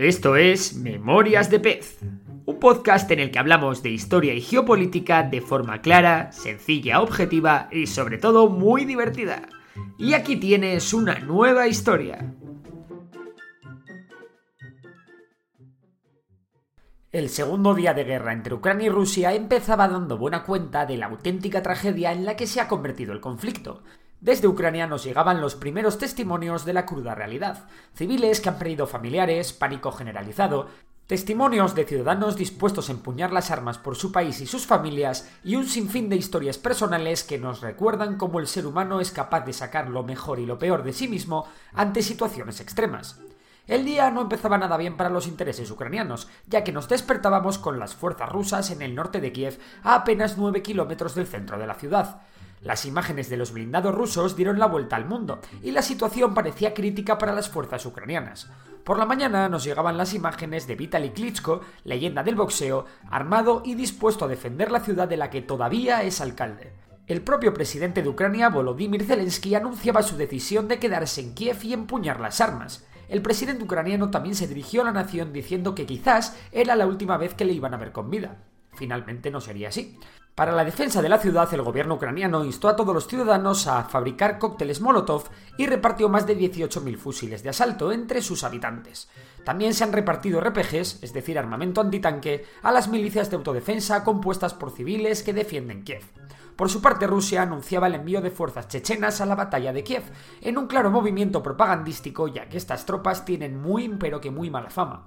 Esto es Memorias de Pez, un podcast en el que hablamos de historia y geopolítica de forma clara, sencilla, objetiva y sobre todo muy divertida. Y aquí tienes una nueva historia. El segundo día de guerra entre Ucrania y Rusia empezaba dando buena cuenta de la auténtica tragedia en la que se ha convertido el conflicto. Desde Ucrania nos llegaban los primeros testimonios de la cruda realidad. Civiles que han perdido familiares, pánico generalizado, testimonios de ciudadanos dispuestos a empuñar las armas por su país y sus familias y un sinfín de historias personales que nos recuerdan cómo el ser humano es capaz de sacar lo mejor y lo peor de sí mismo ante situaciones extremas. El día no empezaba nada bien para los intereses ucranianos, ya que nos despertábamos con las fuerzas rusas en el norte de Kiev a apenas 9 kilómetros del centro de la ciudad. Las imágenes de los blindados rusos dieron la vuelta al mundo, y la situación parecía crítica para las fuerzas ucranianas. Por la mañana nos llegaban las imágenes de Vitaly Klitschko, leyenda del boxeo, armado y dispuesto a defender la ciudad de la que todavía es alcalde. El propio presidente de Ucrania, Volodymyr Zelensky, anunciaba su decisión de quedarse en Kiev y empuñar las armas el presidente ucraniano también se dirigió a la nación diciendo que quizás era la última vez que le iban a ver con vida. Finalmente no sería así. Para la defensa de la ciudad, el gobierno ucraniano instó a todos los ciudadanos a fabricar cócteles Molotov y repartió más de 18.000 fusiles de asalto entre sus habitantes. También se han repartido RPGs, es decir, armamento antitanque, a las milicias de autodefensa compuestas por civiles que defienden Kiev. Por su parte, Rusia anunciaba el envío de fuerzas chechenas a la batalla de Kiev, en un claro movimiento propagandístico, ya que estas tropas tienen muy pero que muy mala fama.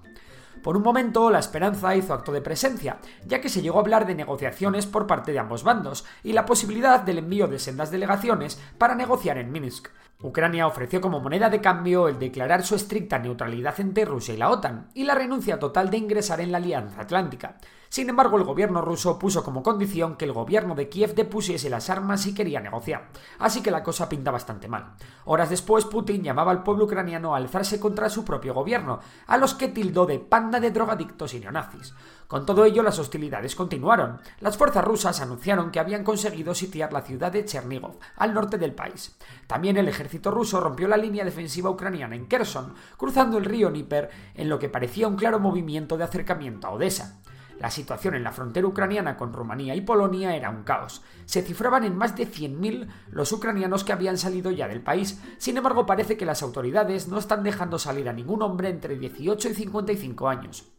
Por un momento, la esperanza hizo acto de presencia, ya que se llegó a hablar de negociaciones por parte de ambos bandos y la posibilidad del envío de sendas delegaciones para negociar en Minsk. Ucrania ofreció como moneda de cambio el declarar su estricta neutralidad entre Rusia y la OTAN y la renuncia total de ingresar en la Alianza Atlántica. Sin embargo, el gobierno ruso puso como condición que el gobierno de Kiev depusiese las armas si quería negociar, así que la cosa pinta bastante mal. Horas después, Putin llamaba al pueblo ucraniano a alzarse contra su propio gobierno, a los que tildó de panda de drogadictos y neonazis. Con todo ello, las hostilidades continuaron. Las fuerzas rusas anunciaron que habían conseguido sitiar la ciudad de Chernigov, al norte del país. También el ejército ruso rompió la línea defensiva ucraniana en Kherson, cruzando el río Níper en lo que parecía un claro movimiento de acercamiento a Odessa. La situación en la frontera ucraniana con Rumanía y Polonia era un caos. Se cifraban en más de 100.000 los ucranianos que habían salido ya del país. Sin embargo, parece que las autoridades no están dejando salir a ningún hombre entre 18 y 55 años.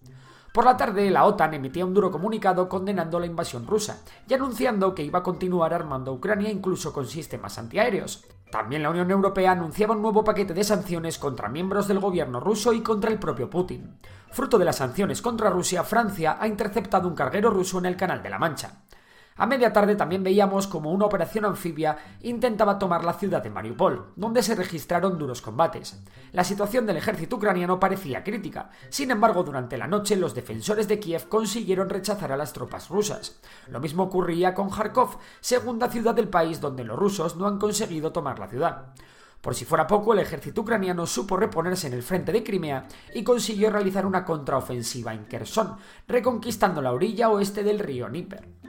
Por la tarde, la OTAN emitía un duro comunicado condenando la invasión rusa y anunciando que iba a continuar armando a Ucrania incluso con sistemas antiaéreos. También la Unión Europea anunciaba un nuevo paquete de sanciones contra miembros del gobierno ruso y contra el propio Putin. Fruto de las sanciones contra Rusia, Francia ha interceptado un carguero ruso en el Canal de la Mancha. A media tarde también veíamos como una operación anfibia intentaba tomar la ciudad de Mariupol, donde se registraron duros combates. La situación del ejército ucraniano parecía crítica, sin embargo durante la noche los defensores de Kiev consiguieron rechazar a las tropas rusas. Lo mismo ocurría con Kharkov, segunda ciudad del país donde los rusos no han conseguido tomar la ciudad. Por si fuera poco, el ejército ucraniano supo reponerse en el frente de Crimea y consiguió realizar una contraofensiva en Kherson, reconquistando la orilla oeste del río Níper.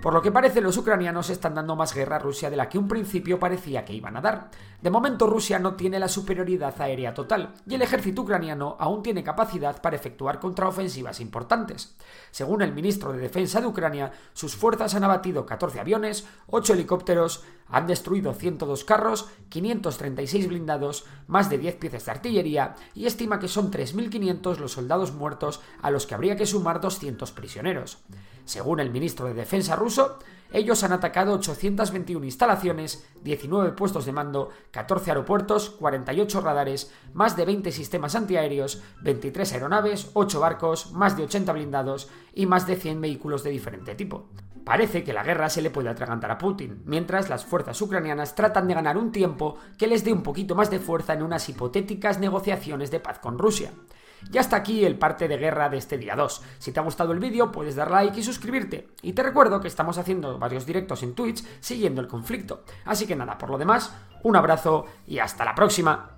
Por lo que parece, los ucranianos están dando más guerra a Rusia de la que un principio parecía que iban a dar. De momento, Rusia no tiene la superioridad aérea total, y el ejército ucraniano aún tiene capacidad para efectuar contraofensivas importantes. Según el ministro de Defensa de Ucrania, sus fuerzas han abatido 14 aviones, 8 helicópteros, han destruido 102 carros, 536 blindados, más de 10 piezas de artillería, y estima que son 3.500 los soldados muertos a los que habría que sumar 200 prisioneros. Según el ministro de Defensa ruso, ellos han atacado 821 instalaciones, 19 puestos de mando, 14 aeropuertos, 48 radares, más de 20 sistemas antiaéreos, 23 aeronaves, 8 barcos, más de 80 blindados y más de 100 vehículos de diferente tipo. Parece que la guerra se le puede atragantar a Putin, mientras las fuerzas ucranianas tratan de ganar un tiempo que les dé un poquito más de fuerza en unas hipotéticas negociaciones de paz con Rusia. Ya está aquí el parte de guerra de este día 2. Si te ha gustado el vídeo, puedes dar like y suscribirte. Y te recuerdo que estamos haciendo varios directos en Twitch siguiendo el conflicto. Así que nada, por lo demás, un abrazo y hasta la próxima.